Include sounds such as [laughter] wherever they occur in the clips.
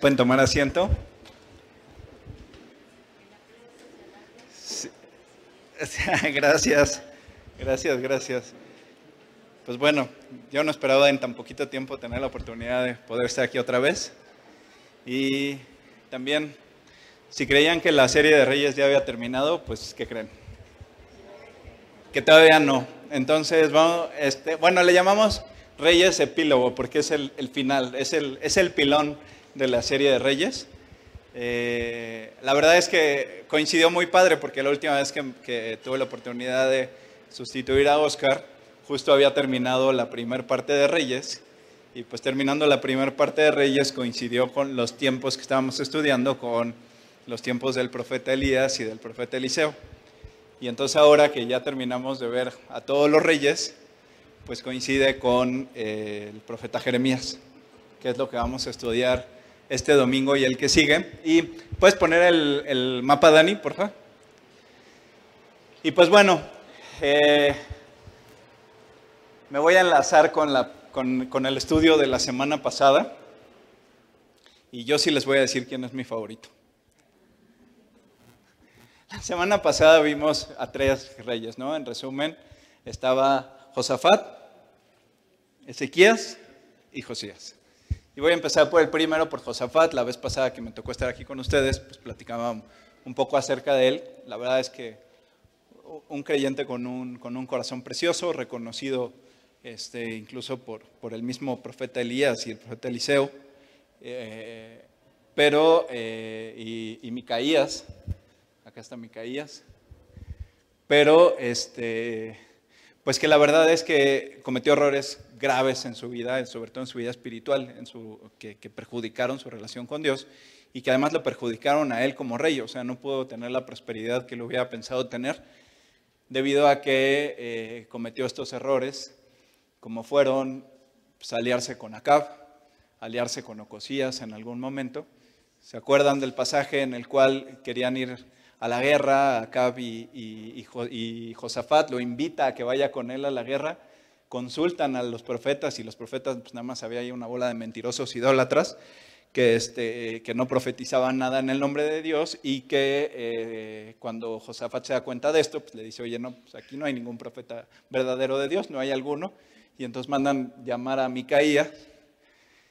Pueden tomar asiento. [laughs] Gracias, gracias, gracias. Pues bueno, yo no esperaba en tan poquito tiempo tener la oportunidad de poder estar aquí otra vez. Y también, si creían que la serie de Reyes ya había terminado, pues ¿qué creen? Que todavía no. Entonces, vamos, este, bueno, le llamamos Reyes epílogo porque es el, final, es el, es el pilón de la serie de Reyes. Eh, la verdad es que coincidió muy padre porque la última vez que, tuve la oportunidad de sustituir a Oscar, justo había terminado la primera parte de Reyes y pues terminando la primera parte de Reyes coincidió con los tiempos que estábamos estudiando, con los tiempos del profeta Elías y del profeta Eliseo. Y entonces ahora que ya terminamos de ver a todos los reyes, pues coincide con eh, el profeta Jeremías, que es lo que vamos a estudiar este domingo y el que sigue. Y puedes poner el, mapa, Dani, por favor. Y pues bueno, eh, me voy a enlazar con, con el estudio de la semana pasada. Y yo sí les voy a decir quién es mi favorito. La semana pasada vimos a tres reyes, ¿no? En resumen, estaba Josafat, Ezequías y Josías. Y voy a empezar por el primero, por Josafat. La vez pasada que me tocó estar aquí con ustedes, pues platicaba un poco acerca de él. La verdad es que un creyente con un, con un corazón precioso, reconocido este, incluso por, por, el mismo profeta Elías y el profeta Eliseo, eh, pero, eh, y, y, Micaías, acá está Micaías, pero este, pues que la verdad es que cometió errores graves en su vida, sobre todo en su vida espiritual, que, perjudicaron su relación con Dios y que además lo perjudicaron a él como rey, o sea, no pudo tener la prosperidad que lo hubiera pensado tener debido a que eh, cometió estos errores, como fueron pues, aliarse con Acab, aliarse con Ocosías en algún momento. ¿Se acuerdan del pasaje en el cual querían ir a la guerra, Acab y, y, Josafat lo invita a que vaya con él a la guerra, consultan a los profetas y los profetas, pues nada más había ahí una bola de mentirosos idólatras que, este, que no profetizaban nada en el nombre de Dios y que eh, cuando Josafat se da cuenta de esto, pues le dice, oye, no, pues aquí no hay ningún profeta verdadero de Dios, no hay alguno. Y entonces mandan llamar a Micaías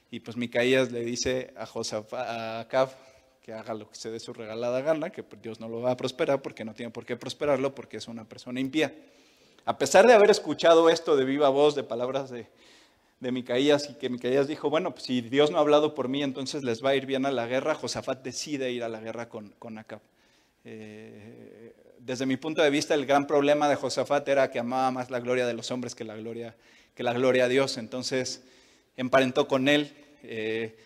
y pues Micaías le dice a, Josafat, a Acab, que haga lo que se dé su regalada gana, que Dios no lo va a prosperar porque no tiene por qué prosperarlo porque es una persona impía. A pesar de haber escuchado esto de viva voz, de palabras de, de Micaías, y que Micaías dijo, bueno, pues si Dios no ha hablado por mí, entonces les va a ir bien a la guerra, Josafat decide ir a la guerra con, con Acab. Eh, desde mi punto de vista, el gran problema de Josafat era que amaba más la gloria de los hombres que la gloria, que la gloria a Dios. Entonces emparentó con él. Eh,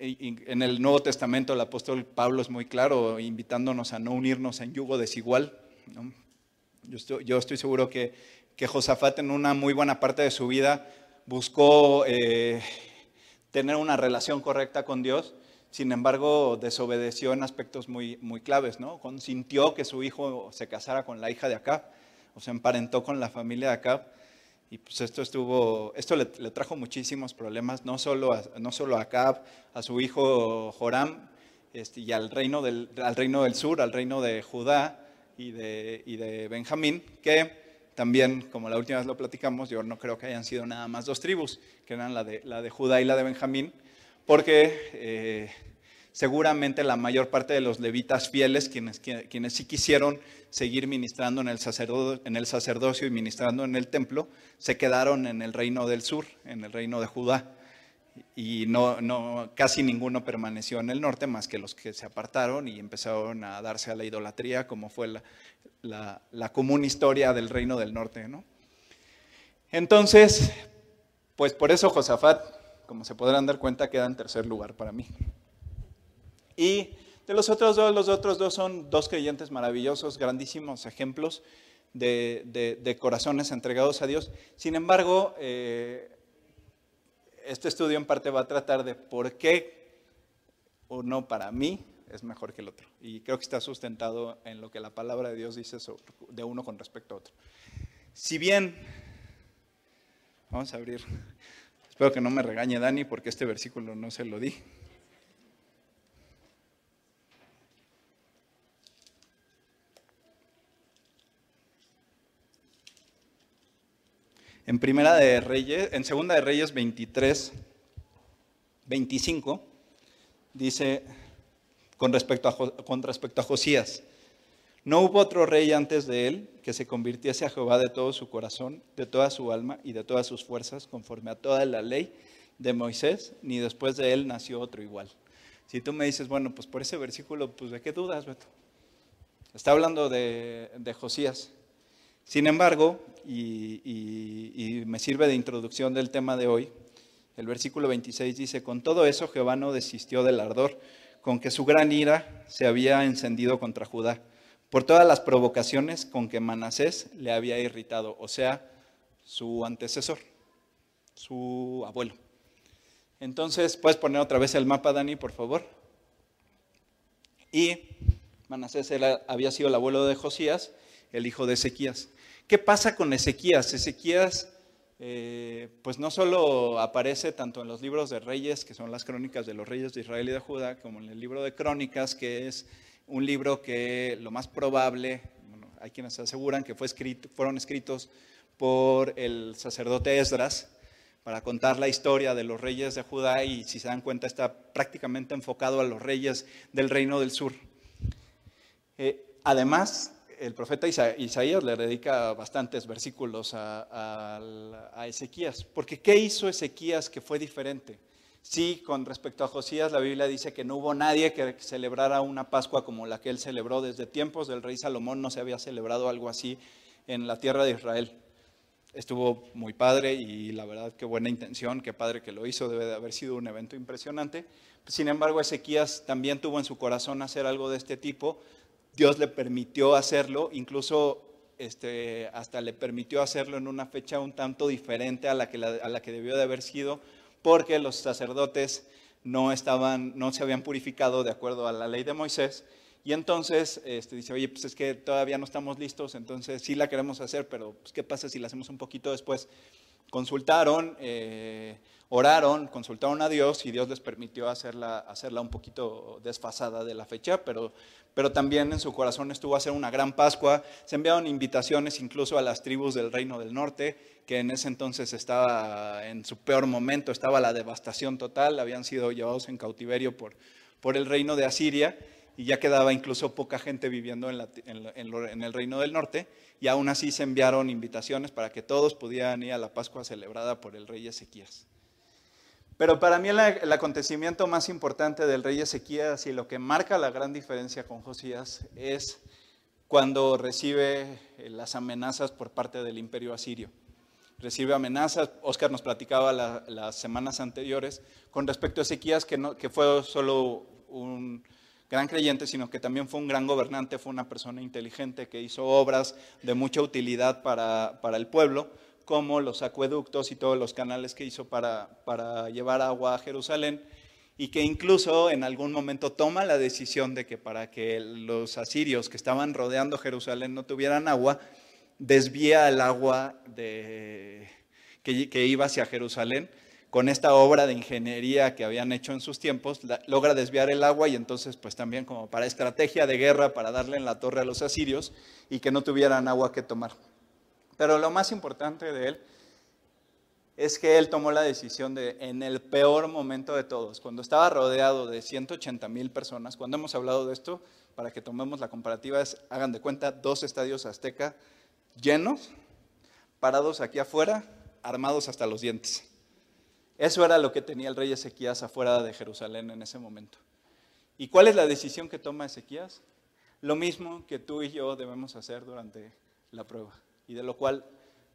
en el Nuevo Testamento el apóstol Pablo es muy claro, invitándonos a no unirnos en yugo desigual. Yo, estoy, seguro que, Josafat en una muy buena parte de su vida buscó eh, tener una relación correcta con Dios, sin embargo desobedeció en aspectos muy, muy claves, ¿no? Consintió que su hijo se casara con la hija de Acab, o se emparentó con la familia de Acab, y pues esto estuvo, esto le, trajo muchísimos problemas, no solo a, no solo a a su hijo Joram, este, y al reino, del, al reino del sur, al reino de Judá y de, y de Benjamín, que también, como la última vez lo platicamos, yo no creo que hayan sido nada más dos tribus, que eran la de, la de Judá y la de Benjamín, porque eh, seguramente la mayor parte de los levitas fieles, quienes, quienes sí quisieron seguir ministrando en el, sacerdocio, en el sacerdocio y ministrando en el templo, se quedaron en el reino del sur, en el reino de Judá. Y no, no, casi ninguno permaneció en el norte, más que los que se apartaron y empezaron a darse a la idolatría, como fue la, la, la común historia del reino del norte. ¿no? Entonces, pues por eso Josafat, como se podrán dar cuenta, queda en tercer lugar para mí. Y de los otros dos, los otros dos son dos creyentes maravillosos, grandísimos ejemplos de, corazones entregados a Dios. Sin embargo, eh, este estudio en parte va a tratar de por qué uno para mí es mejor que el otro. Y creo que está sustentado en lo que la palabra de Dios dice de uno con respecto a otro. Si bien, vamos a abrir, espero que no me regañe Dani porque este versículo no se lo di. En Primera de Reyes, en Segunda de Reyes 23, 25, dice con respecto a, con respecto a Josías, no hubo otro rey antes de él que se convirtiese a Jehová de todo su corazón, de toda su alma y de todas sus fuerzas, conforme a toda la ley de Moisés, ni después de él nació otro igual. Si tú me dices, bueno, pues por ese versículo, pues de qué dudas, Beto. Está hablando de, Josías. Sin embargo, y, me sirve de introducción del tema de hoy, el versículo 26 dice, con todo eso Jehová no desistió del ardor, con que su gran ira se había encendido contra Judá por todas las provocaciones con que Manasés le había irritado, o sea, su antecesor, su abuelo. Entonces, puedes poner otra vez el mapa, Dani, por favor. Y Manasés había sido el abuelo de Josías, el hijo de Ezequías. ¿Qué pasa con Ezequías? Ezequías, eh, pues no solo aparece tanto en los libros de reyes, que son las crónicas de los reyes de Israel y de Judá, como en el libro de crónicas, que es un libro que lo más probable, hay quienes aseguran que fue escrito, fueron escritos por el sacerdote Esdras para contar la historia de los reyes de Judá y si se dan cuenta está prácticamente enfocado a los reyes del reino del sur. Eh, además, el profeta Isaías le dedica bastantes versículos a, a Ezequías, porque ¿qué hizo Ezequías que fue diferente? Sí, con respecto a Josías, la Biblia dice que no hubo nadie que celebrara una Pascua como la que él celebró. Desde tiempos del rey Salomón no se había celebrado algo así en la tierra de Israel. Estuvo muy padre y la verdad qué buena intención, qué padre que lo hizo, debe de haber sido un evento impresionante. Sin embargo, Ezequías también tuvo en su corazón hacer algo de este tipo. Dios le permitió hacerlo, incluso este, hasta le permitió hacerlo en una fecha un tanto diferente a la que, a la que debió de haber sido porque los sacerdotes no, estaban, no se habían purificado de acuerdo a la ley de Moisés. Y entonces este, dice, oye, pues es que todavía no estamos listos, entonces sí la queremos hacer, pero pues, ¿qué pasa si la hacemos un poquito después? Consultaron, eh, oraron, consultaron a Dios y Dios les permitió hacerla, hacerla un poquito desfasada de la fecha, pero, pero también en su corazón estuvo a hacer una gran Pascua. Se enviaron invitaciones incluso a las tribus del reino del norte, que en ese entonces estaba en su peor momento, estaba la devastación total, habían sido llevados en cautiverio por, por el reino de Asiria y ya quedaba incluso poca gente viviendo en, el reino del norte, y aún así se enviaron invitaciones para que todos pudieran ir a la Pascua celebrada por el rey Ezequías. Pero para mí el, acontecimiento más importante del rey Ezequías y lo que marca la gran diferencia con Josías es cuando recibe eh, las amenazas por parte del imperio asirio. Recibe amenazas, Oscar nos platicaba las semanas anteriores con respecto a Ezequías, que, no, que fue solo un gran creyente, sino que también fue un gran gobernante, fue una persona inteligente que hizo obras de mucha utilidad para, para el pueblo como los acueductos y todos los canales que hizo para, para llevar agua a Jerusalén y que incluso en algún momento toma la decisión de que para que los asirios que estaban rodeando Jerusalén no tuvieran agua, desvía el agua de, que, que, iba hacia Jerusalén. Con esta obra de ingeniería que habían hecho en sus tiempos, logra desviar el agua y entonces pues también como para estrategia de guerra, para darle en la torre a los asirios y que no tuvieran agua que tomar. Pero lo más importante de él es que él tomó la decisión de, en el peor momento de todos, cuando estaba rodeado de 180 mil personas, cuando hemos hablado de esto, para que tomemos la comparativa, es, hagan de cuenta, dos estadios azteca llenos, parados aquí afuera, armados hasta los dientes. Eso era lo que tenía el rey Ezequías afuera de Jerusalén en ese momento. ¿Y cuál es la decisión que toma Ezequías? Lo mismo que tú y yo debemos hacer durante la prueba y de lo cual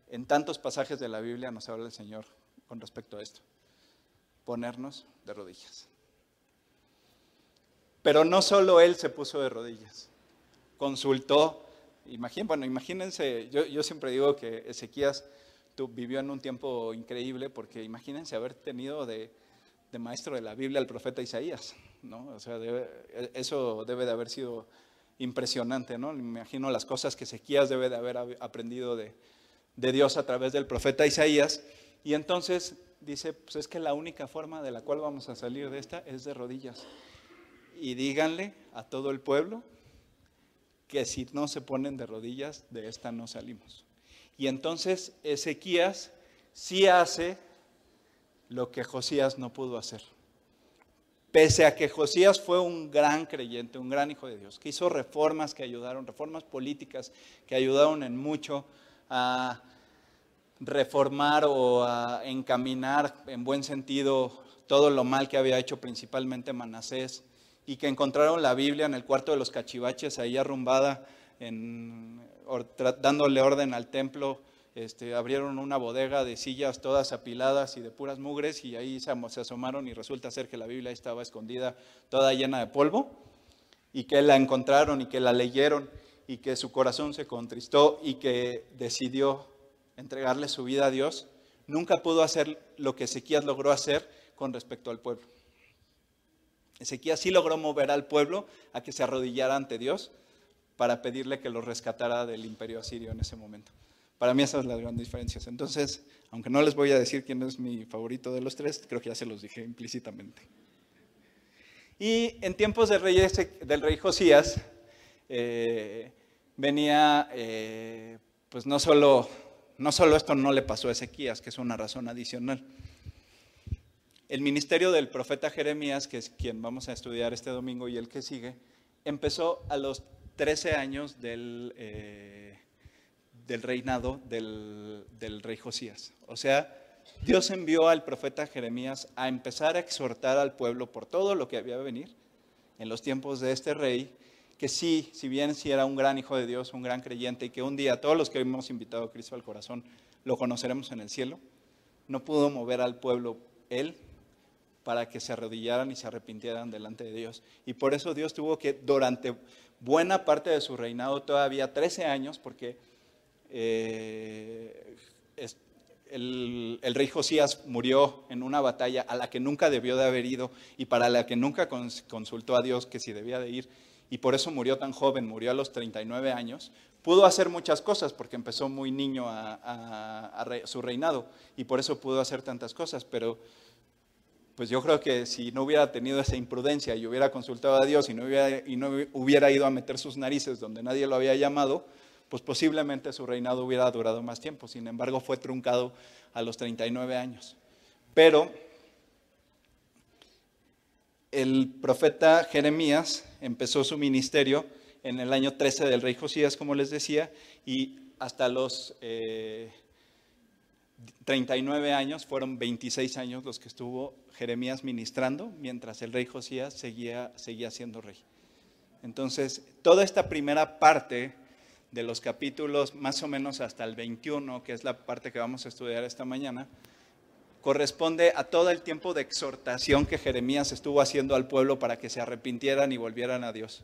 en tantos pasajes de la Biblia nos habla el Señor con respecto a esto. Ponernos de rodillas. Pero no solo él se puso de rodillas, consultó, bueno, imagínense, yo, siempre digo que Ezequías vivió en un tiempo increíble porque imagínense haber tenido de, maestro de la Biblia al profeta Isaías, ¿no? O sea, eso debe de haber sido impresionante, ¿no? Imagino las cosas que Ezequías debe de haber aprendido de, Dios a través del profeta Isaías. Y entonces dice, pues es que la única forma de la cual vamos a salir de esta es de rodillas. Y díganle a todo el pueblo que si no se ponen de rodillas, de esta no salimos. Y entonces Ezequías sí hace lo que Josías no pudo hacer. Pese a que Josías fue un gran creyente, un gran hijo de Dios, que hizo reformas que ayudaron, reformas políticas que ayudaron en mucho a reformar o a encaminar en buen sentido todo lo mal que había hecho principalmente Manasés y que encontraron la Biblia en el cuarto de los cachivaches ahí arrumbada, dándole orden al templo. Este, abrieron una bodega de sillas todas apiladas y de puras mugres y ahí se, asomaron y resulta ser que la Biblia estaba escondida toda llena de polvo y que la encontraron y que la leyeron y que su corazón se contristó y que decidió entregarle su vida a Dios, nunca pudo hacer lo que Ezequías logró hacer con respecto al pueblo. Ezequías sí logró mover al pueblo a que se arrodillara ante Dios para pedirle que lo rescatara del imperio asirio en ese momento. Para mí esas son las grandes diferencias. Entonces, aunque no les voy a decir quién es mi favorito de los tres, creo que ya se los dije implícitamente. Y en tiempos del rey, Josías, eh, venía, eh, pues no solo, no solo esto no le pasó a Ezequías, que es una razón adicional. El ministerio del profeta Jeremías, que es quien vamos a estudiar este domingo y el que sigue, empezó a los 13 años del, eh, del reinado del, del rey Josías. O sea, Dios envió al profeta Jeremías a empezar a exhortar al pueblo por todo lo que había de venir en los tiempos de este rey que sí, si bien sí era un gran hijo de Dios, un gran creyente, y que un día todos los que hemos invitado a Cristo al corazón lo conoceremos en el cielo, no pudo mover al pueblo él para que se arrodillaran y se arrepintieran delante de Dios. Y por eso Dios tuvo que, durante buena parte de su reinado, todavía 13 años, porque eh, el, rey Josías murió en una batalla a la que nunca debió de haber ido y para la que nunca consultó a Dios que si debía de ir y por eso murió tan joven, murió a los 39 años, pudo hacer muchas cosas porque empezó muy niño a, su reinado y por eso pudo hacer tantas cosas, pero pues yo creo que si no hubiera tenido esa imprudencia y hubiera consultado a Dios y no hubiera, ido a meter sus narices donde nadie lo había llamado, pues posiblemente su reinado hubiera durado más tiempo. Sin embargo, fue truncado a los 39 años. Pero el profeta Jeremías empezó su ministerio en el año 13 del rey Josías, como les decía, y hasta los 39 eh, años, fueron 26 años los que estuvo Jeremías ministrando, mientras el rey Josías seguía, seguía siendo rey. Entonces, toda esta primera parte de los capítulos, más o menos hasta el 21, que es la parte que vamos a estudiar esta mañana, corresponde a todo el tiempo de exhortación que Jeremías estuvo haciendo al pueblo para que se arrepintieran y volvieran a Dios.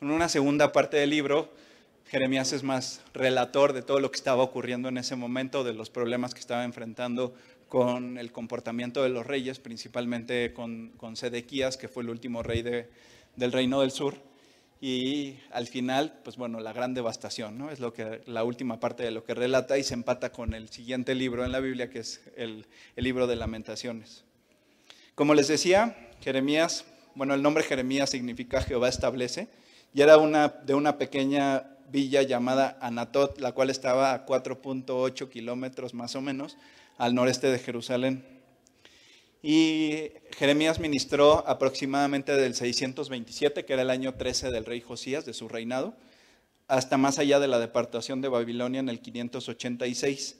En una segunda parte del libro, Jeremías es más relator de todo lo que estaba ocurriendo en ese momento, de los problemas que estaba enfrentando con el comportamiento de los reyes, principalmente con, con Sedequías, que fue el último rey del reino del sur y al final, pues bueno, la gran devastación, ¿no? Es lo que, la última parte de lo que relata y se empata con el siguiente libro en la Biblia, que es el, el libro de lamentaciones. Como les decía, Jeremías, bueno, el nombre Jeremías significa Jehová establece, y era una, de una pequeña villa llamada Anatot, la cual estaba a 4.8 kilómetros más o menos al noreste de Jerusalén. Y Jeremías ministró aproximadamente del 627, que era el año 13 del rey Josías, de su reinado, hasta más allá de la deportación de Babilonia en el 586.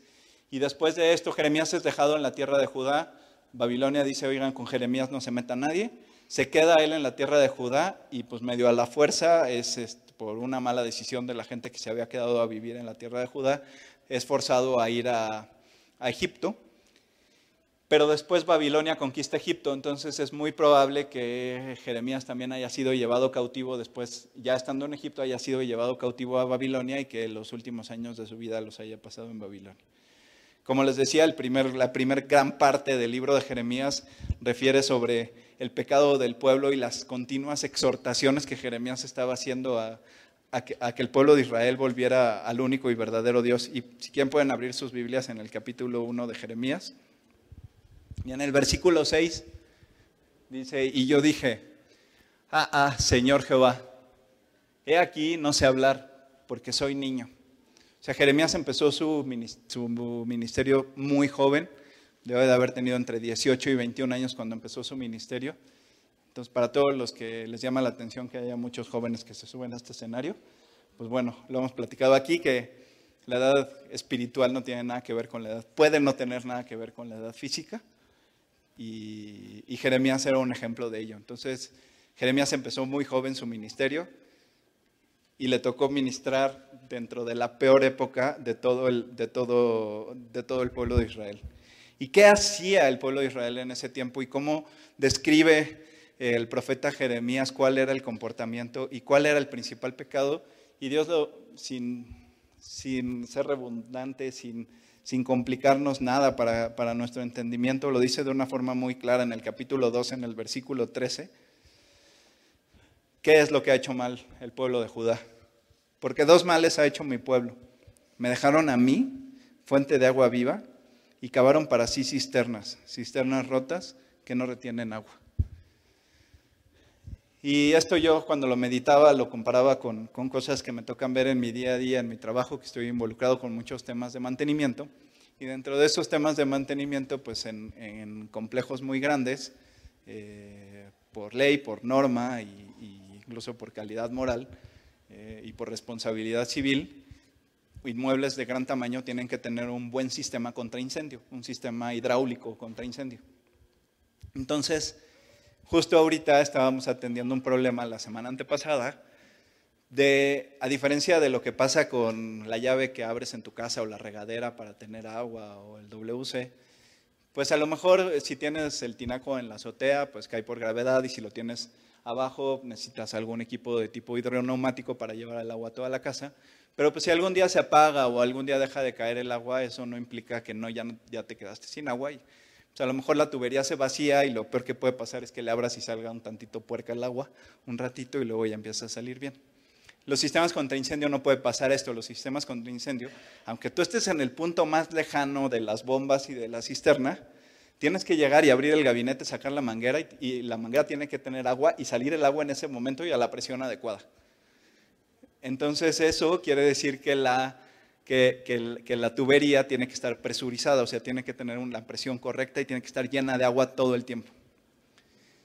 Y después de esto, Jeremías es dejado en la tierra de Judá. Babilonia dice, oigan, con Jeremías no se meta nadie. Se queda él en la tierra de Judá y pues medio a la fuerza, es, por una mala decisión de la gente que se había quedado a vivir en la tierra de Judá, es forzado a ir a, Egipto pero después Babilonia conquista Egipto, entonces es muy probable que Jeremías también haya sido llevado cautivo después, ya estando en Egipto, haya sido llevado cautivo a Babilonia y que los últimos años de su vida los haya pasado en Babilonia. Como les decía, el primer, la primera gran parte del libro de Jeremías refiere sobre el pecado del pueblo y las continuas exhortaciones que Jeremías estaba haciendo a, que, que, el pueblo de Israel volviera al único y verdadero Dios. Y si quieren pueden abrir sus Biblias en el capítulo 1 de Jeremías. Y en el versículo 6 dice, y yo dije, ah, ah, Señor Jehová, he aquí no sé hablar porque soy niño. O sea, Jeremías empezó su ministerio muy joven, debe de haber tenido entre 18 y 21 años cuando empezó su ministerio. Entonces, para todos los que les llama la atención que haya muchos jóvenes que se suben a este escenario, pues bueno, lo hemos platicado aquí, que la edad espiritual no tiene nada que ver con la edad, puede no tener nada que ver con la edad física, y, Jeremías era un ejemplo de ello. Entonces, Jeremías empezó muy joven su ministerio y le tocó ministrar dentro de la peor época de todo el pueblo de Israel. ¿Y qué hacía el pueblo de Israel en ese tiempo y cómo describe el profeta Jeremías cuál era el comportamiento y cuál era el principal pecado? Y Dios, lo, sin, sin ser redundante, sin, sin complicarnos nada para, para nuestro entendimiento, lo dice de una forma muy clara en el capítulo 2, en el versículo 13 ¿Qué es lo que ha hecho mal el pueblo de Judá? Porque dos males ha hecho mi pueblo. Me dejaron a mí, fuente de agua viva, y cavaron para sí cisternas, cisternas rotas que no retienen agua. Y esto yo cuando lo meditaba lo comparaba con, cosas que me tocan ver en mi día a día, en mi trabajo, que estoy involucrado con muchos temas de mantenimiento. Y dentro de esos temas de mantenimiento, pues en, complejos muy grandes, eh, por ley, por norma y incluso por calidad moral eh, y por responsabilidad civil, inmuebles de gran tamaño tienen que tener un buen sistema contra incendio, un sistema hidráulico contra incendio. Entonces, justo ahorita estábamos atendiendo un problema la semana antepasada de, a diferencia de lo que pasa con la llave que abres en tu casa o la regadera para tener agua o el WC, pues a lo mejor si tienes el tinaco en la azotea, pues cae por gravedad y si lo tienes Abajo necesitas algún equipo de tipo hidroneumático para llevar el agua a toda la casa. Pero pues si algún día se apaga o algún día deja de caer el agua, eso no implica que no, ya, ya te quedaste sin agua. Y, pues, a lo mejor la tubería se vacía y lo peor que puede pasar es que le abras y salga un tantito puerca el agua, un ratito y luego ya empieza a salir bien. Los sistemas contra incendio no puede pasar esto. Los sistemas contra incendio, aunque tú estés en el punto más lejano de las bombas y de la cisterna, Tienes que llegar y abrir el gabinete, sacar la manguera y, la manguera tiene que tener agua y salir el agua en ese momento y a la presión adecuada. Entonces eso quiere decir que la, tubería tiene que estar presurizada, o sea, tiene que tener una presión correcta y tiene que estar llena de agua todo el tiempo.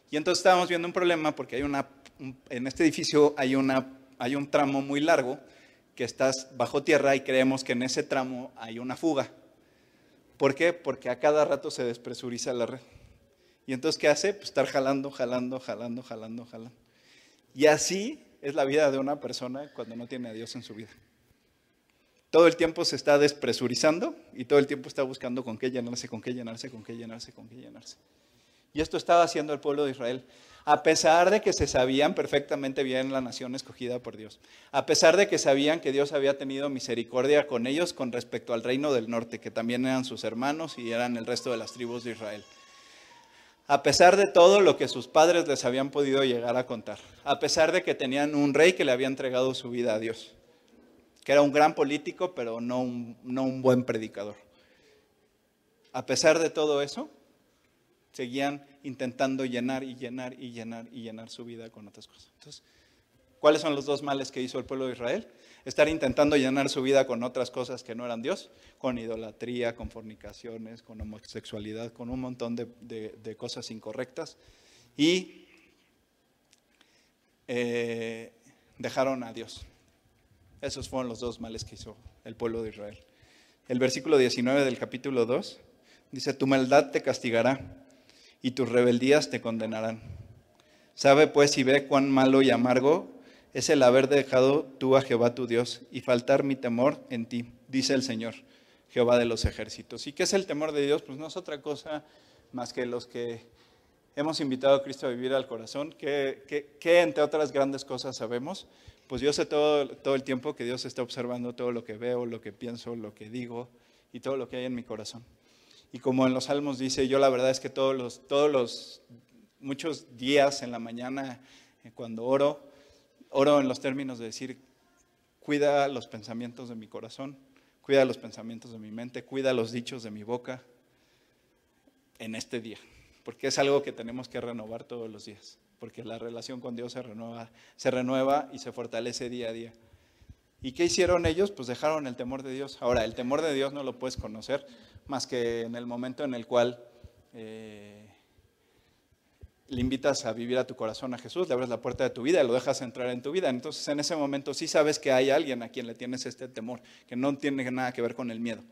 Y entonces estábamos viendo un problema porque hay una, en este edificio hay, un tramo muy largo que está bajo tierra y creemos que en ese tramo hay una fuga. ¿Por qué? Porque a cada rato se despresuriza la red. Y entonces, ¿qué hace? Pues estar jalando, jalando, jalando, jalando, jalando. Y así es la vida de una persona cuando no tiene a Dios en su vida. Todo el tiempo se está despresurizando y todo el tiempo está buscando con qué llenarse, con qué llenarse, con qué llenarse, con qué llenarse. Y esto estaba haciendo el pueblo de Israel a pesar de que se sabían perfectamente bien la nación escogida por Dios, a pesar de que sabían que Dios había tenido misericordia con ellos con respecto al reino del norte, que también eran sus hermanos y eran el resto de las tribus de Israel. A pesar de todo lo que sus padres les habían podido llegar a contar, a pesar de que tenían un rey que le había entregado su vida a Dios, que era un gran político, pero no un, no un buen predicador. A pesar de todo eso, seguían intentando llenar y llenar y llenar y llenar su vida con otras cosas. Entonces, ¿cuáles son los dos males que hizo el pueblo de Israel? Estar intentando llenar su vida con otras cosas que no eran Dios, con idolatría, con fornicaciones, con homosexualidad, con un montón de, cosas incorrectas. Y eh, dejaron a Dios. Esos fueron los dos males que hizo el pueblo de Israel. El versículo 19 del capítulo 2 dice, tu maldad te castigará y tus rebeldías te condenarán. Sabe pues y ve cuán malo y amargo es el haber dejado tú a Jehová tu Dios y faltar mi temor en ti, dice el Señor, Jehová de los ejércitos. ¿Y qué es el temor de Dios? Pues no es otra cosa más que los que hemos invitado a Cristo a vivir al corazón, que, entre otras grandes cosas sabemos, pues yo sé todo, todo el tiempo que Dios está observando todo lo que veo, lo que pienso, lo que digo y todo lo que hay en mi corazón. Y como en los salmos dice, yo la verdad es que todos los, todos los, muchos días en la mañana, eh, cuando oro, oro en los términos de decir, cuida los pensamientos de mi corazón, cuida los pensamientos de mi mente, cuida los dichos de mi boca en este día, porque es algo que tenemos que renovar todos los días, porque la relación con Dios se renueva, se renueva y se fortalece día a día. ¿Y qué hicieron ellos? Pues dejaron el temor de Dios. Ahora, el temor de Dios no lo puedes conocer más que en el momento en el cual eh, le invitas a vivir a tu corazón a Jesús, le abres la puerta de tu vida y lo dejas entrar en tu vida. Entonces, en ese momento sí sabes que hay alguien a quien le tienes este temor, que no tiene nada que ver con el miedo,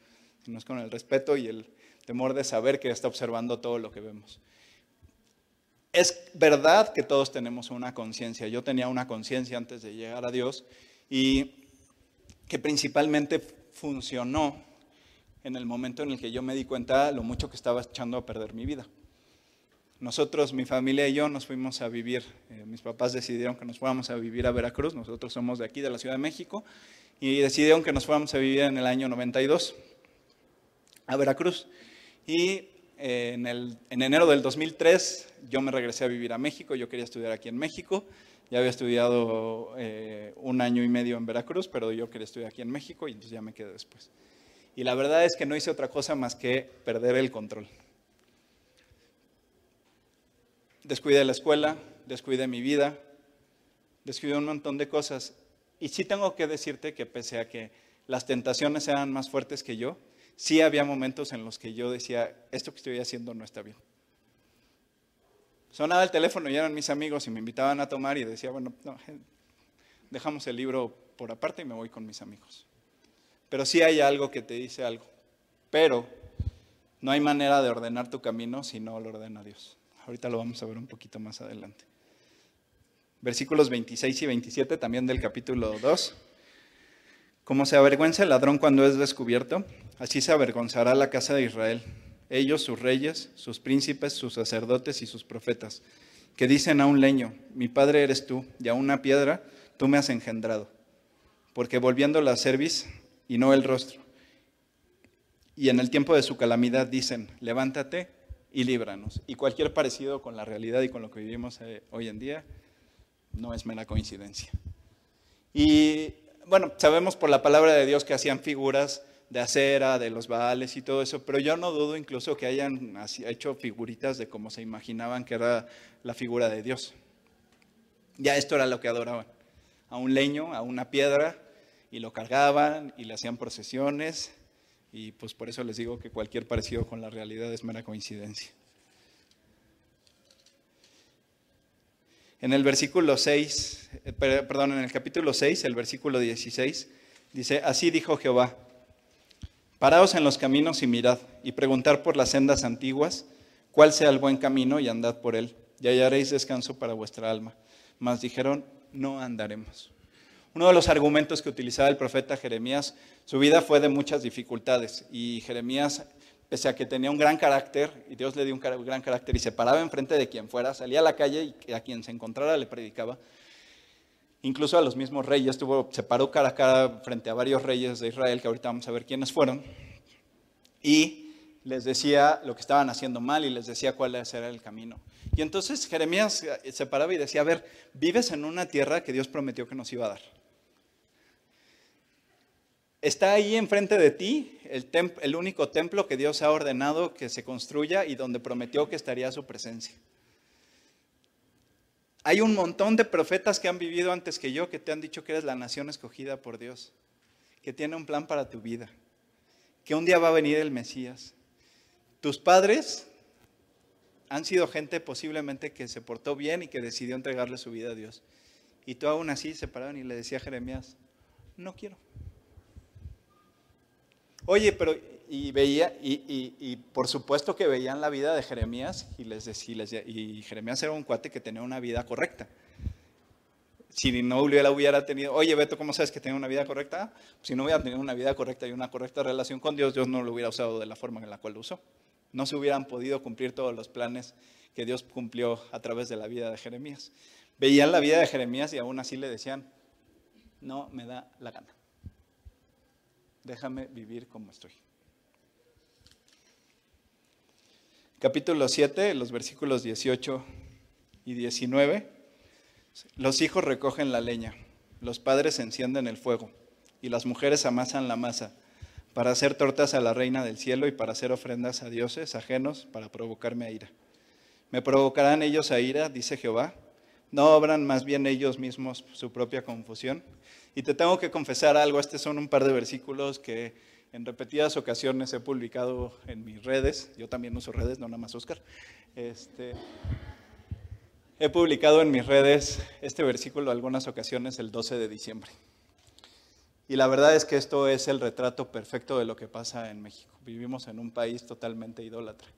sino es con el respeto y el temor de saber que está observando todo lo que vemos. Es verdad que todos tenemos una conciencia. Yo tenía una conciencia antes de llegar a Dios y que principalmente funcionó en el momento en el que yo me di cuenta lo mucho que estaba echando a perder mi vida. Nosotros, mi familia y yo, nos fuimos a vivir, eh, mis papás decidieron que nos fuéramos a vivir a Veracruz, nosotros somos de aquí, de la Ciudad de México, y decidieron que nos fuéramos a vivir en el año 92 a Veracruz. Y eh, en, el, en enero del 2003 yo me regresé a vivir a México, yo quería estudiar aquí en México, ya había estudiado eh, un año y medio en Veracruz, pero yo quería estudiar aquí en México y entonces ya me quedé después. Y la verdad es que no hice otra cosa más que perder el control. Descuidé la escuela, descuidé mi vida, descuidé un montón de cosas. Y sí tengo que decirte que pese a que las tentaciones eran más fuertes que yo, sí había momentos en los que yo decía, esto que estoy haciendo no está bien. Sonaba el teléfono y eran mis amigos y me invitaban a tomar y decía, bueno, dejamos el libro por aparte y me voy con mis amigos. Pero sí hay algo que te dice algo. Pero no hay manera de ordenar tu camino si no lo ordena Dios. Ahorita lo vamos a ver un poquito más adelante. Versículos 26 y 27 también del capítulo 2. Como se avergüenza el ladrón cuando es descubierto, así se avergonzará la casa de Israel ellos, sus reyes, sus príncipes, sus sacerdotes y sus profetas, que dicen a un leño, mi padre eres tú, y a una piedra, tú me has engendrado, porque volviendo la cerviz y no el rostro. Y en el tiempo de su calamidad dicen, levántate y líbranos. Y cualquier parecido con la realidad y con lo que vivimos eh, hoy en día no es mera coincidencia. Y bueno, sabemos por la palabra de Dios que hacían figuras de acera, de los baales y todo eso, pero yo no dudo incluso que hayan hecho figuritas de cómo se imaginaban que era la figura de Dios. Ya esto era lo que adoraban, a un leño, a una piedra, y lo cargaban y le hacían procesiones, y pues por eso les digo que cualquier parecido con la realidad es mera coincidencia. En el versículo 6, eh, perdón, en el capítulo 6, el versículo 16, dice, así dijo Jehová, Paraos en los caminos y mirad, y preguntar por las sendas antiguas, cuál sea el buen camino, y andad por él, y hallaréis descanso para vuestra alma. Mas dijeron, no andaremos. Uno de los argumentos que utilizaba el profeta Jeremías, su vida fue de muchas dificultades, y Jeremías, pese a que tenía un gran carácter, y Dios le dio un gran carácter, y se paraba enfrente de quien fuera, salía a la calle y a quien se encontrara le predicaba, incluso a los mismos reyes, tuvo, se paró cara a cara frente a varios reyes de Israel, que ahorita vamos a ver quiénes fueron, y les decía lo que estaban haciendo mal y les decía cuál era el camino. Y entonces Jeremías se paraba y decía, a ver, vives en una tierra que Dios prometió que nos iba a dar. Está ahí enfrente de ti el, el único templo que Dios ha ordenado que se construya y donde prometió que estaría su presencia. Hay un montón de profetas que han vivido antes que yo que te han dicho que eres la nación escogida por Dios, que tiene un plan para tu vida, que un día va a venir el Mesías. Tus padres han sido gente posiblemente que se portó bien y que decidió entregarle su vida a Dios. Y tú aún así se pararon y le decía a Jeremías, no quiero. Oye, pero y veía, y, por supuesto que veían la vida de Jeremías y les decía, y Jeremías era un cuate que tenía una vida correcta. Si no hubiera, hubiera tenido, oye Beto, ¿cómo sabes que tenía una vida correcta? Si no hubiera tenido una vida correcta y una correcta relación con Dios, Dios no lo hubiera usado de la forma en la cual lo usó. No se hubieran podido cumplir todos los planes que Dios cumplió a través de la vida de Jeremías. Veían la vida de Jeremías y aún así le decían, no me da la gana. Déjame vivir como estoy. Capítulo 7, los versículos 18 y 19. Los hijos recogen la leña, los padres encienden el fuego y las mujeres amasan la masa para hacer tortas a la reina del cielo y para hacer ofrendas a dioses ajenos para provocarme a ira. Me provocarán ellos a ira, dice Jehová, ¿No obran más bien ellos mismos su propia confusión? Y te tengo que confesar algo, estos son un par de versículos que en repetidas ocasiones he publicado en mis redes, yo también uso redes, no nada más Oscar. Este, he publicado en mis redes este versículo algunas ocasiones el 12 de diciembre. Y la verdad es que esto es el retrato perfecto de lo que pasa en México. Vivimos en un país totalmente idólatra.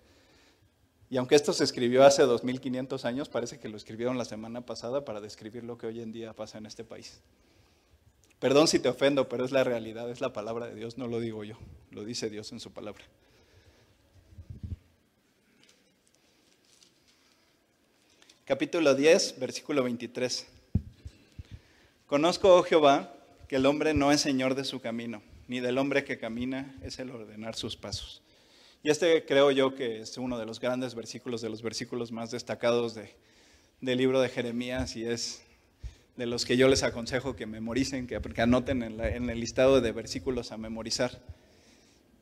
Y aunque esto se escribió hace 2500 años, parece que lo escribieron la semana pasada para describir lo que hoy en día pasa en este país. Perdón si te ofendo, pero es la realidad, es la palabra de Dios, no lo digo yo, lo dice Dios en su palabra. Capítulo 10, versículo 23. Conozco, oh Jehová, que el hombre no es señor de su camino, ni del hombre que camina es el ordenar sus pasos. Y este creo yo que es uno de los grandes versículos, de los versículos más destacados del libro de Jeremías y es de los que yo les aconsejo que memoricen, que, anoten en, en, el listado de versículos a memorizar.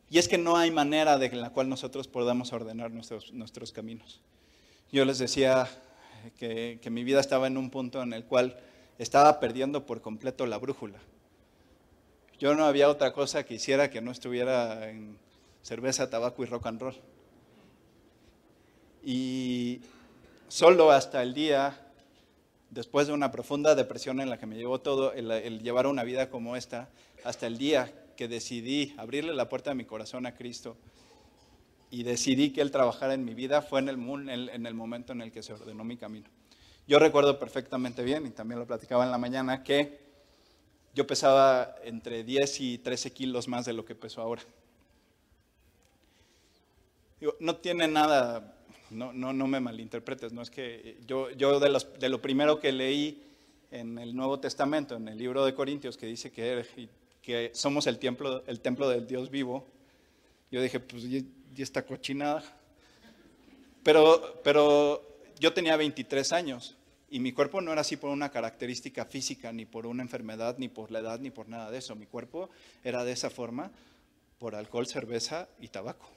Y es que no hay manera de la cual nosotros podamos ordenar nuestros, nuestros caminos. Yo les decía que, que mi vida estaba en un punto en el cual estaba perdiendo por completo la brújula. Yo no había otra cosa que hiciera que no estuviera en cerveza, tabaco y rock and roll. Y solo hasta el día, después de una profunda depresión en la que me llevó todo, el, llevar una vida como esta, hasta el día que decidí abrirle la puerta de mi corazón a Cristo y decidí que Él trabajara en mi vida, fue en el, en el momento en el que se ordenó mi camino. Yo recuerdo perfectamente bien, y también lo platicaba en la mañana, que yo pesaba entre 10 y 13 kilos más de lo que peso ahora no tiene nada, no, no, no me malinterpretes, no es que yo, yo de, los, de, lo primero que leí en el Nuevo Testamento, en el libro de Corintios, que dice que, que somos el templo, el templo del Dios vivo, yo dije, pues, ¿y, esta cochinada? Pero, pero yo tenía 23 años y mi cuerpo no era así por una característica física, ni por una enfermedad, ni por la edad, ni por nada de eso. Mi cuerpo era de esa forma por alcohol, cerveza y tabaco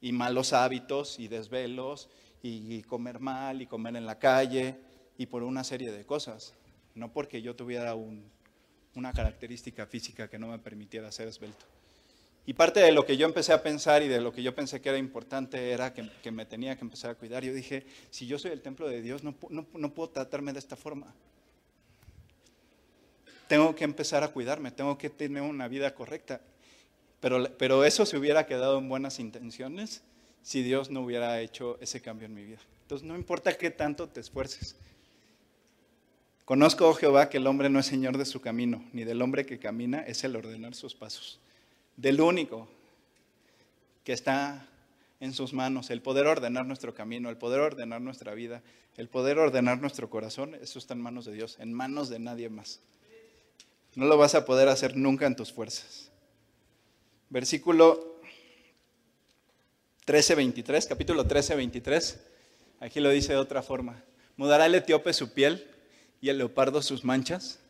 y malos hábitos y desvelos y comer mal y comer en la calle y por una serie de cosas. No porque yo tuviera una característica física que no me permitiera ser esbelto. Y parte de lo que yo empecé a pensar y de lo que yo pensé que era importante era que, me tenía que empezar a cuidar. Yo dije, si yo soy el templo de Dios, no, no puedo tratarme de esta forma. Tengo que empezar a cuidarme, tengo que tener una vida correcta. Pero, eso se hubiera quedado en buenas intenciones si Dios no hubiera hecho ese cambio en mi vida. Entonces no importa qué tanto te esfuerces. Conozco, oh Jehová, que el hombre no es señor de su camino, ni del hombre que camina es el ordenar sus pasos. Del único que está en sus manos, el poder ordenar nuestro camino, el poder ordenar nuestra vida, el poder ordenar nuestro corazón, eso está en manos de Dios, en manos de nadie más. No lo vas a poder hacer nunca en tus fuerzas. Versículo 13, 23, capítulo 13, 23. Aquí lo dice de otra forma. Mudará el etíope su piel y el leopardo sus manchas.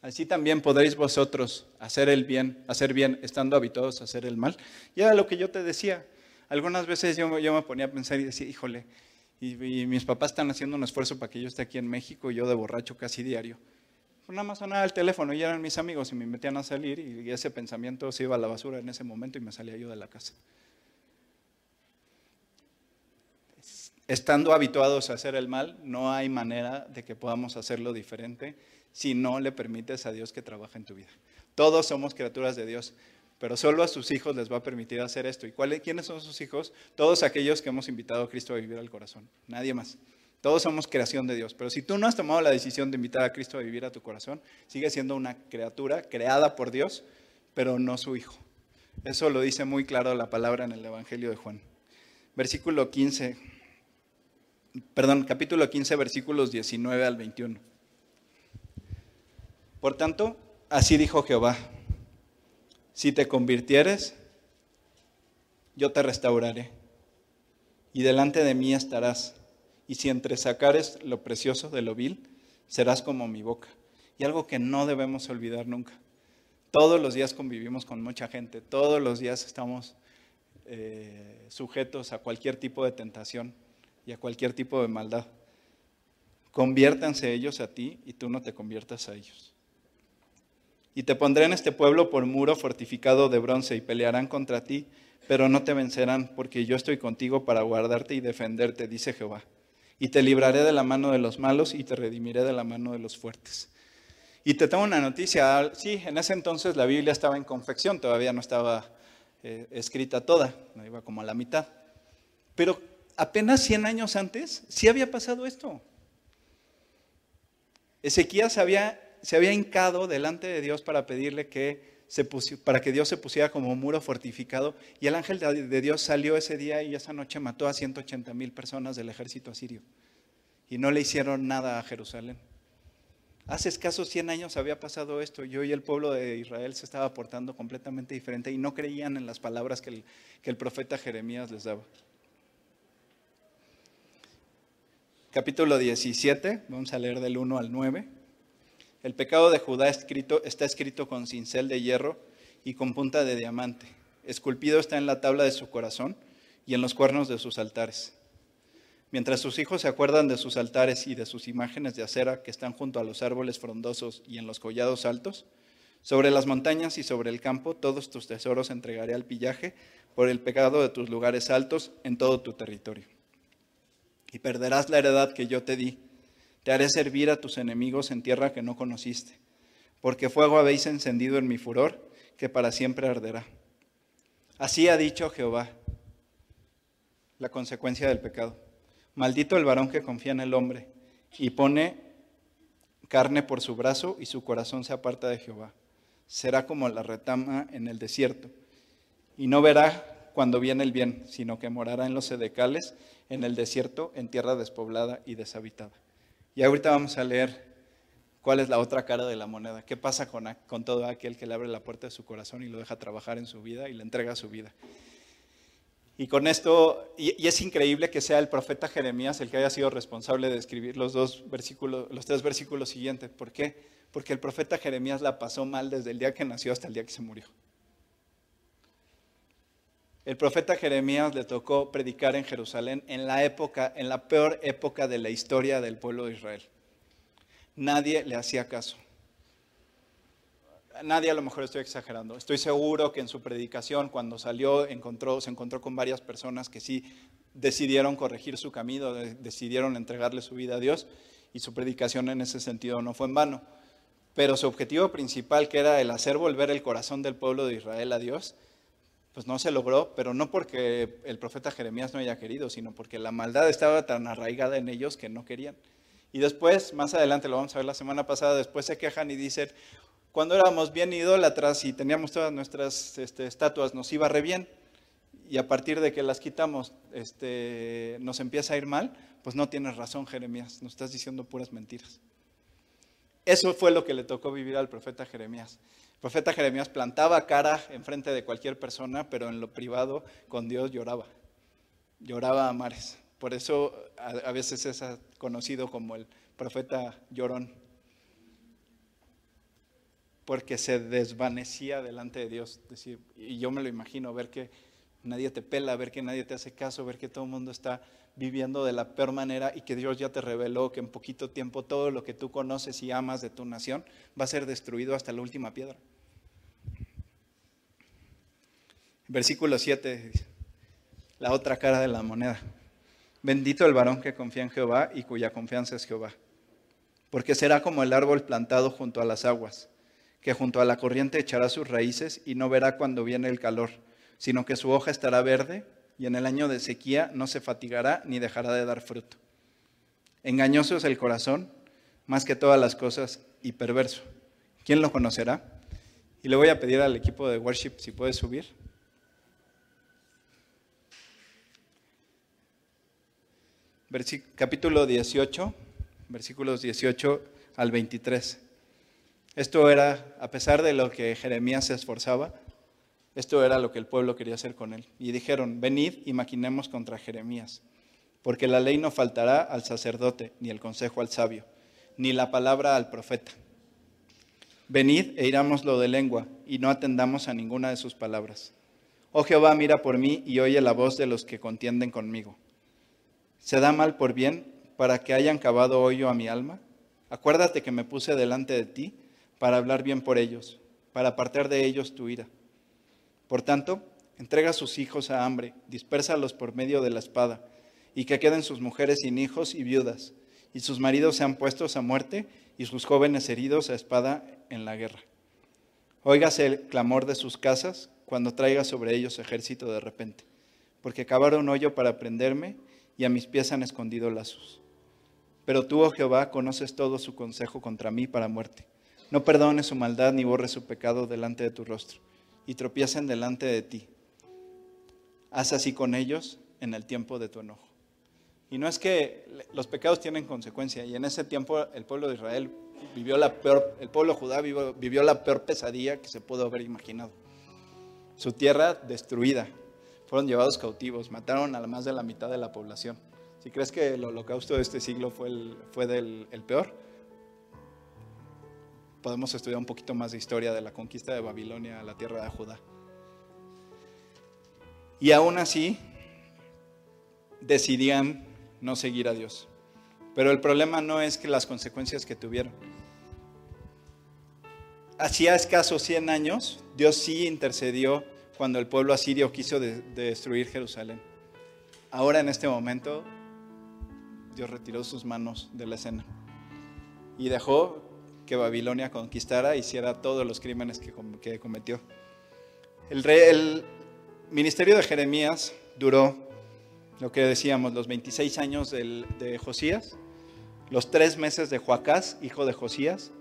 Así también podréis vosotros hacer el bien, hacer bien, estando habituados a hacer el mal. Y era lo que yo te decía. Algunas veces yo, me ponía a pensar y decía, híjole, y, mis papás están haciendo un esfuerzo para que yo esté aquí en México y yo de borracho casi diario. Pues nada más sonaba el teléfono y eran mis amigos y me metían a salir y ese pensamiento se iba a la basura en ese momento y me salía yo de la casa. Estando habituados a hacer el mal, no hay manera de que podamos hacerlo diferente si no le permites a Dios que trabaje en tu vida. Todos somos criaturas de Dios, pero solo a sus hijos les va a permitir hacer esto. ¿Y cuáles, quiénes son sus hijos? Todos aquellos que hemos invitado a Cristo a vivir al corazón, nadie más. Todos somos creación de Dios, pero si tú no has tomado la decisión de invitar a Cristo a vivir a tu corazón, sigue siendo una criatura creada por Dios, pero no su hijo. Eso lo dice muy claro la palabra en el Evangelio de Juan. Versículo 15, perdón, capítulo 15, versículos 19 al 21. Por tanto, así dijo Jehová, si te convirtieres, yo te restauraré, y delante de mí estarás y si entresacares lo precioso de lo vil, serás como mi boca. Y algo que no debemos olvidar nunca. Todos los días convivimos con mucha gente, todos los días estamos eh, sujetos a cualquier tipo de tentación y a cualquier tipo de maldad. conviértanse ellos a ti y tú no te conviertas a ellos. Y te pondré en este pueblo por muro fortificado de bronce y pelearán contra ti, pero no te vencerán, porque yo estoy contigo para guardarte y defenderte, dice Jehová. Y te libraré de la mano de los malos y te redimiré de la mano de los fuertes. Y te tengo una noticia, sí, en ese entonces la Biblia estaba en confección, todavía no estaba eh, escrita toda, iba como a la mitad. Pero apenas 100 años antes sí había pasado esto. Ezequías había, se había hincado delante de Dios para pedirle que para que Dios se pusiera como un muro fortificado y el ángel de Dios salió ese día y esa noche mató a 180 mil personas del ejército asirio y no le hicieron nada a Jerusalén. Hace escasos 100 años había pasado esto y hoy el pueblo de Israel se estaba portando completamente diferente y no creían en las palabras que el, que el profeta Jeremías les daba. capítulo 17, vamos a leer del 1 al 9. El pecado de Judá escrito, está escrito con cincel de hierro y con punta de diamante. Esculpido está en la tabla de su corazón y en los cuernos de sus altares. Mientras sus hijos se acuerdan de sus altares y de sus imágenes de acera que están junto a los árboles frondosos y en los collados altos, sobre las montañas y sobre el campo todos tus tesoros entregaré al pillaje por el pecado de tus lugares altos en todo tu territorio y perderás la heredad que yo te di. Te haré servir a tus enemigos en tierra que no conociste, porque fuego habéis encendido en mi furor, que para siempre arderá. Así ha dicho Jehová, la consecuencia del pecado. Maldito el varón que confía en el hombre y pone carne por su brazo y su corazón se aparta de Jehová. Será como la retama en el desierto y no verá cuando viene el bien, sino que morará en los sedecales en el desierto, en tierra despoblada y deshabitada. Y ahorita vamos a leer cuál es la otra cara de la moneda, qué pasa con, todo aquel que le abre la puerta de su corazón y lo deja trabajar en su vida y le entrega su vida. Y con esto, y, es increíble que sea el profeta Jeremías el que haya sido responsable de escribir los dos versículos, los tres versículos siguientes. ¿Por qué? Porque el profeta Jeremías la pasó mal desde el día que nació hasta el día que se murió. El profeta Jeremías le tocó predicar en Jerusalén en la época, en la peor época de la historia del pueblo de Israel. Nadie le hacía caso. Nadie a lo mejor estoy exagerando. Estoy seguro que en su predicación, cuando salió, se encontró con varias personas que sí decidieron corregir su camino, decidieron entregarle su vida a Dios y su predicación en ese sentido no fue en vano. Pero su objetivo principal, que era el hacer volver el corazón del pueblo de Israel a Dios, pues no se logró, pero no porque el profeta Jeremías no haya querido, sino porque la maldad estaba tan arraigada en ellos que no querían. Y después, más adelante, lo vamos a ver la semana pasada, después se quejan y dicen, cuando éramos bien idólatras y teníamos todas nuestras este, estatuas, nos iba re bien, y a partir de que las quitamos este, nos empieza a ir mal, pues no tienes razón, Jeremías, nos estás diciendo puras mentiras. Eso fue lo que le tocó vivir al profeta Jeremías profeta Jeremías plantaba cara enfrente de cualquier persona, pero en lo privado con Dios lloraba. Lloraba a mares. Por eso a, veces es conocido como el profeta llorón. Porque se desvanecía delante de Dios. Decir, y yo me lo imagino, ver que nadie te pela, ver que nadie te hace caso, ver que todo el mundo está viviendo de la peor manera y que Dios ya te reveló que en poquito tiempo todo lo que tú conoces y amas de tu nación va a ser destruido hasta la última piedra. Versículo 7, la otra cara de la moneda. Bendito el varón que confía en Jehová y cuya confianza es Jehová, porque será como el árbol plantado junto a las aguas, que junto a la corriente echará sus raíces y no verá cuando viene el calor, sino que su hoja estará verde y en el año de sequía no se fatigará ni dejará de dar fruto. Engañoso es el corazón, más que todas las cosas, y perverso. ¿Quién lo conocerá? Y le voy a pedir al equipo de worship si puede subir. Capítulo 18, versículos 18 al 23. Esto era, a pesar de lo que Jeremías se esforzaba, esto era lo que el pueblo quería hacer con él. Y dijeron, venid y maquinemos contra Jeremías, porque la ley no faltará al sacerdote, ni el consejo al sabio, ni la palabra al profeta. Venid e irámoslo de lengua, y no atendamos a ninguna de sus palabras. Oh Jehová, mira por mí y oye la voz de los que contienden conmigo. Se da mal por bien para que hayan cavado hoyo a mi alma? Acuérdate que me puse delante de ti para hablar bien por ellos, para apartar de ellos tu ira. Por tanto, entrega a sus hijos a hambre, dispérsalos por medio de la espada, y que queden sus mujeres sin hijos y viudas, y sus maridos sean puestos a muerte, y sus jóvenes heridos a espada en la guerra. Óigase el clamor de sus casas cuando traiga sobre ellos ejército de repente, porque cavaron hoyo para prenderme, y a mis pies han escondido lazos. Pero tú, oh Jehová, conoces todo su consejo contra mí para muerte. No perdones su maldad ni borres su pecado delante de tu rostro, y tropiecen delante de ti. Haz así con ellos en el tiempo de tu enojo. Y no es que los pecados tienen consecuencia, y en ese tiempo el pueblo de Israel vivió la peor, el pueblo vivió la peor pesadilla que se pudo haber imaginado. Su tierra destruida, fueron llevados cautivos, mataron a más de la mitad de la población. Si crees que el holocausto de este siglo fue el, fue del, el peor, podemos estudiar un poquito más de historia de la conquista de Babilonia a la tierra de Judá. Y aún así, decidían no seguir a Dios. Pero el problema no es que las consecuencias que tuvieron. Hacía escasos 100 años, Dios sí intercedió cuando el pueblo asirio quiso destruir Jerusalén. Ahora en este momento Dios retiró sus manos de la escena y dejó que Babilonia conquistara e hiciera todos los crímenes que, cometió. El, ministerio de Jeremías duró lo que decíamos, los 26 años de Josías, los tres meses de Joacás, hijo de Josías,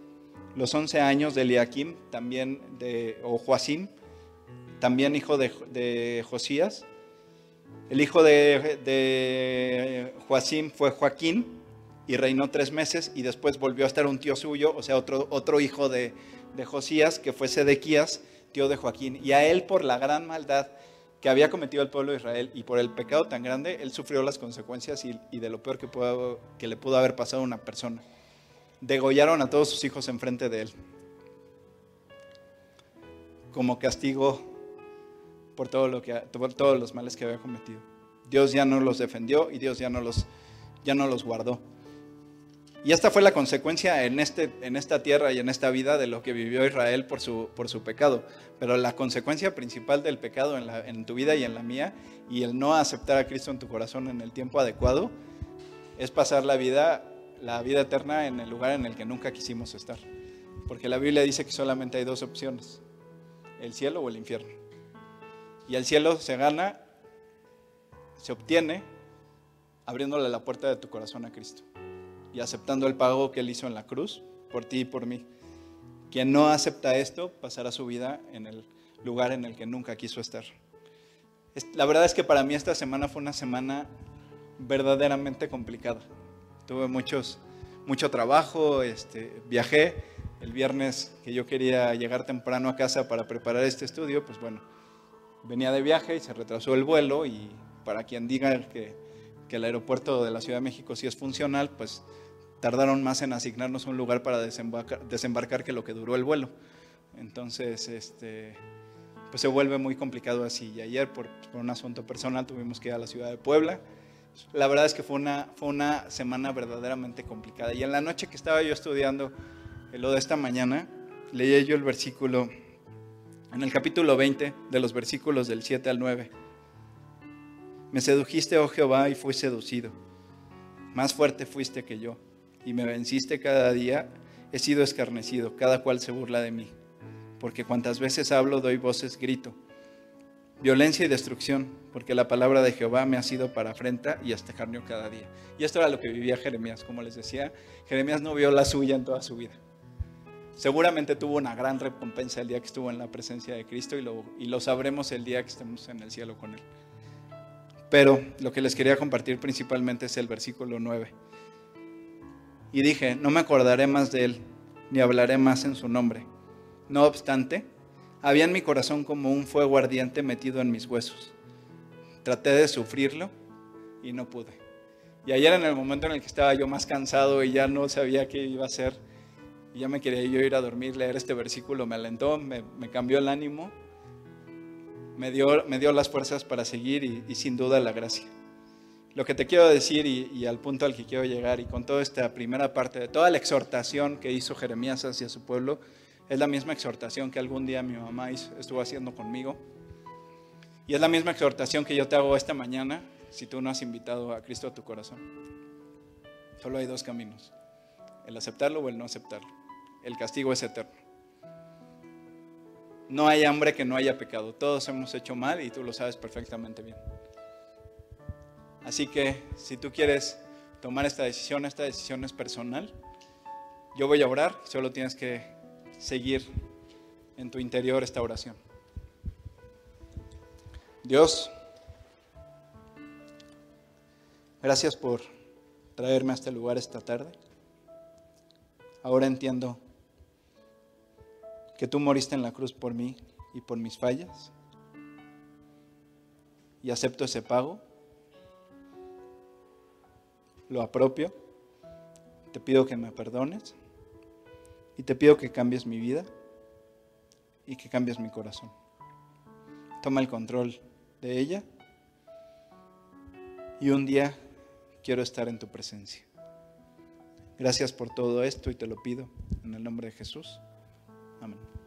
los 11 años de Eliakim, también de, o Joacim, también hijo de, Josías. El hijo de, Joacim fue Joaquín y reinó tres meses y después volvió a estar un tío suyo, o sea, otro, otro hijo de, Josías, que fue Sedequías, tío de Joaquín. Y a él por la gran maldad que había cometido el pueblo de Israel y por el pecado tan grande, él sufrió las consecuencias y, y de lo peor que, pudo, que le pudo haber pasado a una persona. Degollaron a todos sus hijos enfrente de él como castigo por, todos los males que había cometido. Dios ya no los defendió y Dios ya no los, ya no los guardó. Y esta fue la consecuencia en, este, en esta tierra y en esta vida de lo que vivió Israel por su, por su pecado. Pero la consecuencia principal del pecado en, la, en tu vida y en la mía, y el no aceptar a Cristo en tu corazón en el tiempo adecuado, es pasar la vida, la vida eterna en el lugar en el que nunca quisimos estar. Porque la Biblia dice que solamente hay dos opciones, el cielo o el infierno. Y el cielo se gana, se obtiene abriéndole la puerta de tu corazón a Cristo y aceptando el pago que Él hizo en la cruz por ti y por mí. Quien no acepta esto pasará su vida en el lugar en el que nunca quiso estar. La verdad es que para mí esta semana fue una semana verdaderamente complicada. Tuve muchos, mucho trabajo, este, viajé. El viernes que yo quería llegar temprano a casa para preparar este estudio, pues bueno, venía de viaje y se retrasó el vuelo y para quien diga que, el aeropuerto de la Ciudad de México sí es funcional, pues tardaron más en asignarnos un lugar para desembarcar, que lo que duró el vuelo. Entonces, este, pues se vuelve muy complicado así. Y ayer, por, un asunto personal, tuvimos que ir a la ciudad de Puebla. La verdad es que fue una, fue una semana verdaderamente complicada. Y en la noche que estaba yo estudiando lo de esta mañana, leí yo el versículo en el capítulo 20 de los versículos del 7 al 9. Me sedujiste, oh Jehová, y fui seducido. Más fuerte fuiste que yo, y me venciste cada día. He sido escarnecido, cada cual se burla de mí. Porque cuantas veces hablo, doy voces, grito. Violencia y destrucción, porque la palabra de Jehová me ha sido para afrenta y hasta escarnio cada día. Y esto era lo que vivía Jeremías, como les decía. Jeremías no vio la suya en toda su vida seguramente tuvo una gran recompensa el día que estuvo en la presencia de Cristo y lo, y lo sabremos el día que estemos en el cielo con Él. Pero lo que les quería compartir principalmente es el versículo 9. Y dije, no me acordaré más de Él, ni hablaré más en su nombre. No obstante, había en mi corazón como un fuego ardiente metido en mis huesos. Traté de sufrirlo y no pude. Y ayer en el momento en el que estaba yo más cansado y ya no sabía qué iba a hacer, y ya me quería yo ir a dormir, leer este versículo, me alentó, me, cambió el ánimo, me dio, me dio las fuerzas para seguir y, sin duda la gracia. lo que te quiero decir y, y, al punto al que quiero llegar y con toda esta primera parte de toda la exhortación que hizo Jeremías hacia su pueblo, es la misma exhortación que algún día mi mamá hizo, estuvo haciendo conmigo. Y es la misma exhortación que yo te hago esta mañana si tú no has invitado a Cristo a tu corazón. Solo hay dos caminos, el aceptarlo o el no aceptarlo. El castigo es eterno. No hay hambre que no haya pecado. Todos hemos hecho mal y tú lo sabes perfectamente bien. Así que si tú quieres tomar esta decisión, esta decisión es personal. Yo voy a orar, solo tienes que seguir en tu interior esta oración. Dios, gracias por traerme a este lugar esta tarde. Ahora entiendo que tú moriste en la cruz por mí y por mis fallas. Y acepto ese pago. Lo apropio. Te pido que me perdones. Y te pido que cambies mi vida y que cambies mi corazón. Toma el control de ella. Y un día quiero estar en tu presencia. Gracias por todo esto y te lo pido en el nombre de Jesús. Amen.